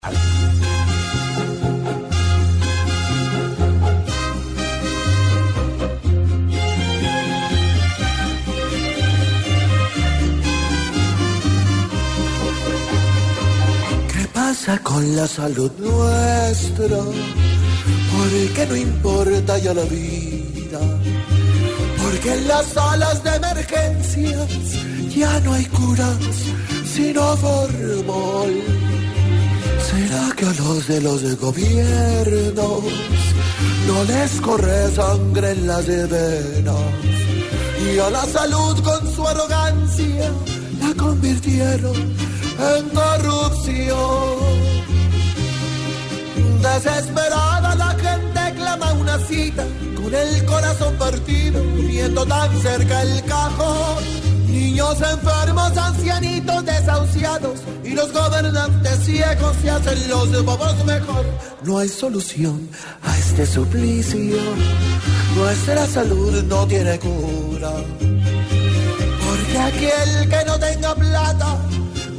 ¿Qué pasa con la salud nuestra? ¿Por qué no importa ya la vida? Porque en las salas de emergencias ya no hay curas, sino formol. ¿Será que a los de los gobiernos no les corre sangre en las venas? Y a la salud con su arrogancia la convirtieron en corrupción. Desesperada la gente clama una cita con el corazón partido, viendo tan cerca el cajón. Niños enfermos, ancianitos desahuciados y los gobernantes ciegos se hacen los bobos mejor. No hay solución a este suplicio. Nuestra salud no tiene cura. Porque aquel que no tenga plata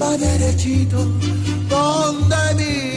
va derechito donde Dios.